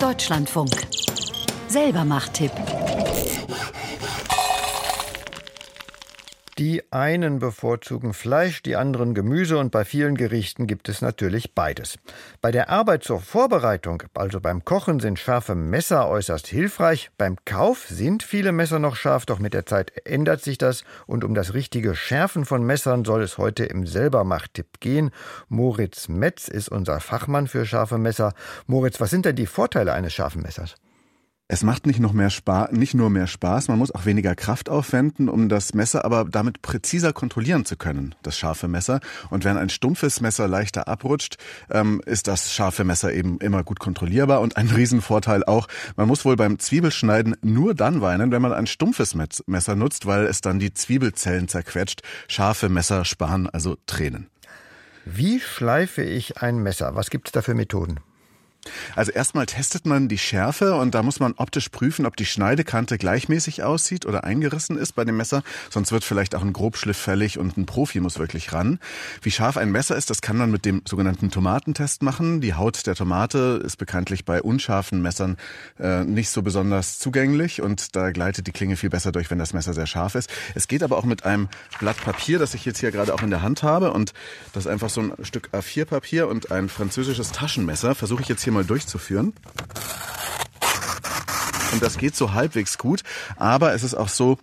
Deutschlandfunk. Selber Die einen bevorzugen Fleisch, die anderen Gemüse und bei vielen Gerichten gibt es natürlich beides. Bei der Arbeit zur Vorbereitung, also beim Kochen, sind scharfe Messer äußerst hilfreich. Beim Kauf sind viele Messer noch scharf, doch mit der Zeit ändert sich das und um das richtige Schärfen von Messern soll es heute im Selbermacht-Tipp gehen. Moritz Metz ist unser Fachmann für scharfe Messer. Moritz, was sind denn die Vorteile eines scharfen Messers? Es macht nicht noch mehr Spaß, nicht nur mehr Spaß, man muss auch weniger Kraft aufwenden, um das Messer aber damit präziser kontrollieren zu können, das scharfe Messer. Und wenn ein stumpfes Messer leichter abrutscht, ähm, ist das scharfe Messer eben immer gut kontrollierbar. Und ein Riesenvorteil auch, man muss wohl beim Zwiebelschneiden nur dann weinen, wenn man ein stumpfes Messer nutzt, weil es dann die Zwiebelzellen zerquetscht. Scharfe Messer sparen also Tränen. Wie schleife ich ein Messer? Was gibt es da für Methoden? Also erstmal testet man die Schärfe und da muss man optisch prüfen, ob die Schneidekante gleichmäßig aussieht oder eingerissen ist bei dem Messer. Sonst wird vielleicht auch ein Grobschliff fällig und ein Profi muss wirklich ran. Wie scharf ein Messer ist, das kann man mit dem sogenannten Tomatentest machen. Die Haut der Tomate ist bekanntlich bei unscharfen Messern äh, nicht so besonders zugänglich und da gleitet die Klinge viel besser durch, wenn das Messer sehr scharf ist. Es geht aber auch mit einem Blatt Papier, das ich jetzt hier gerade auch in der Hand habe und das ist einfach so ein Stück A4-Papier und ein französisches Taschenmesser. Versuche ich jetzt hier mal durchzuführen. Und das geht so halbwegs gut, aber es ist auch so,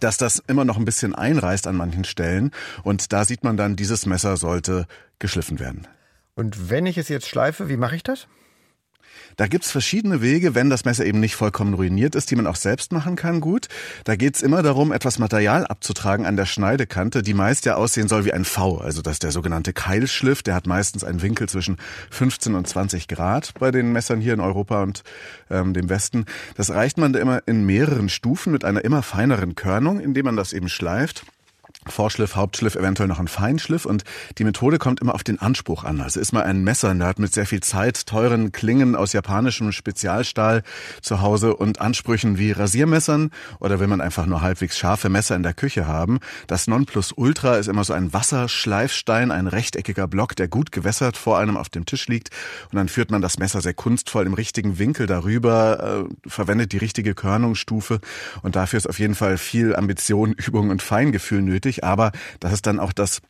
dass das immer noch ein bisschen einreißt an manchen Stellen. Und da sieht man dann, dieses Messer sollte geschliffen werden. Und wenn ich es jetzt schleife, wie mache ich das? Da gibt's verschiedene Wege, wenn das Messer eben nicht vollkommen ruiniert ist, die man auch selbst machen kann gut. Da geht's immer darum, etwas Material abzutragen an der Schneidekante, die meist ja aussehen soll wie ein V. Also das ist der sogenannte Keilschliff, der hat meistens einen Winkel zwischen 15 und 20 Grad bei den Messern hier in Europa und ähm, dem Westen. Das reicht man da immer in mehreren Stufen mit einer immer feineren Körnung, indem man das eben schleift. Vorschliff, Hauptschliff, eventuell noch ein Feinschliff und die Methode kommt immer auf den Anspruch an. Also ist mal ein Messernerd mit sehr viel Zeit, teuren Klingen aus japanischem Spezialstahl zu Hause und Ansprüchen wie Rasiermessern oder will man einfach nur halbwegs scharfe Messer in der Küche haben. Das Nonplusultra ist immer so ein Wasserschleifstein, ein rechteckiger Block, der gut gewässert vor einem auf dem Tisch liegt und dann führt man das Messer sehr kunstvoll im richtigen Winkel darüber, äh, verwendet die richtige Körnungsstufe und dafür ist auf jeden Fall viel Ambition, Übung und Feingefühl nötig schwierig, aber das ist dann auch das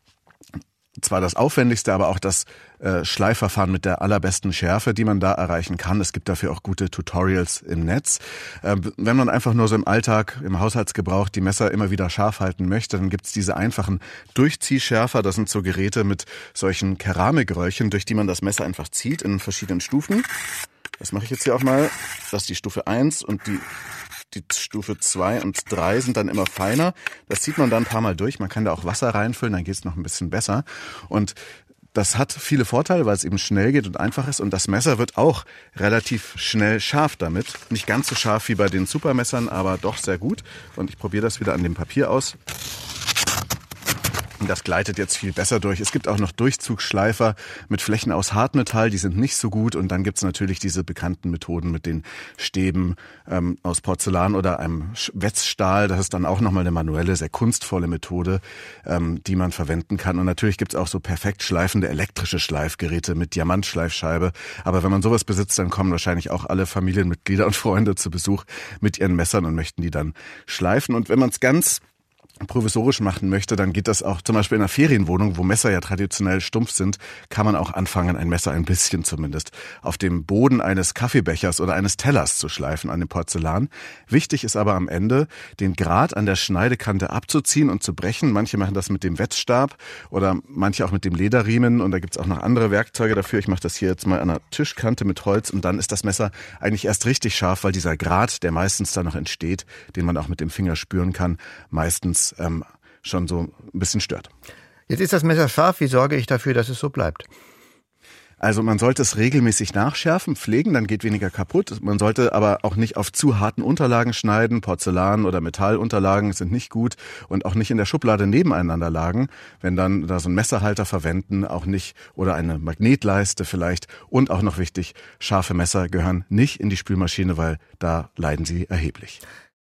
zwar das aufwendigste, aber auch das äh, Schleifverfahren mit der allerbesten Schärfe, die man da erreichen kann. Es gibt dafür auch gute Tutorials im Netz. Äh, wenn man einfach nur so im Alltag, im Haushaltsgebrauch die Messer immer wieder scharf halten möchte, dann gibt's diese einfachen Durchziehschärfer. Das sind so Geräte mit solchen Keramikröllchen, durch die man das Messer einfach zieht in verschiedenen Stufen. Das mache ich jetzt hier auch mal. Das ist die Stufe 1 und die die Stufe 2 und 3 sind dann immer feiner. Das zieht man dann ein paar Mal durch. Man kann da auch Wasser reinfüllen, dann geht es noch ein bisschen besser. Und das hat viele Vorteile, weil es eben schnell geht und einfach ist. Und das Messer wird auch relativ schnell scharf damit. Nicht ganz so scharf wie bei den Supermessern, aber doch sehr gut. Und ich probiere das wieder an dem Papier aus. Das gleitet jetzt viel besser durch. Es gibt auch noch Durchzugsschleifer mit Flächen aus Hartmetall, die sind nicht so gut. Und dann gibt's natürlich diese bekannten Methoden mit den Stäben ähm, aus Porzellan oder einem Wetzstahl. Das ist dann auch nochmal eine manuelle, sehr kunstvolle Methode, ähm, die man verwenden kann. Und natürlich gibt's auch so perfekt schleifende elektrische Schleifgeräte mit Diamantschleifscheibe. Aber wenn man sowas besitzt, dann kommen wahrscheinlich auch alle Familienmitglieder und Freunde zu Besuch mit ihren Messern und möchten die dann schleifen. Und wenn man es ganz provisorisch machen möchte, dann geht das auch zum Beispiel in einer Ferienwohnung, wo Messer ja traditionell stumpf sind, kann man auch anfangen, ein Messer ein bisschen zumindest auf dem Boden eines Kaffeebechers oder eines Tellers zu schleifen an dem Porzellan. Wichtig ist aber am Ende, den Grat an der Schneidekante abzuziehen und zu brechen. Manche machen das mit dem Wettstab oder manche auch mit dem Lederriemen und da gibt's auch noch andere Werkzeuge dafür. Ich mache das hier jetzt mal an der Tischkante mit Holz und dann ist das Messer eigentlich erst richtig scharf, weil dieser Grat, der meistens da noch entsteht, den man auch mit dem Finger spüren kann, meistens ähm, schon so ein bisschen stört. Jetzt ist das Messer scharf. Wie sorge ich dafür, dass es so bleibt? Also man sollte es regelmäßig nachschärfen, pflegen, dann geht weniger kaputt. Man sollte aber auch nicht auf zu harten Unterlagen schneiden. Porzellan- oder Metallunterlagen sind nicht gut und auch nicht in der Schublade nebeneinander lagen. Wenn dann da so ein Messerhalter verwenden, auch nicht oder eine Magnetleiste vielleicht. Und auch noch wichtig, scharfe Messer gehören nicht in die Spülmaschine, weil da leiden sie erheblich.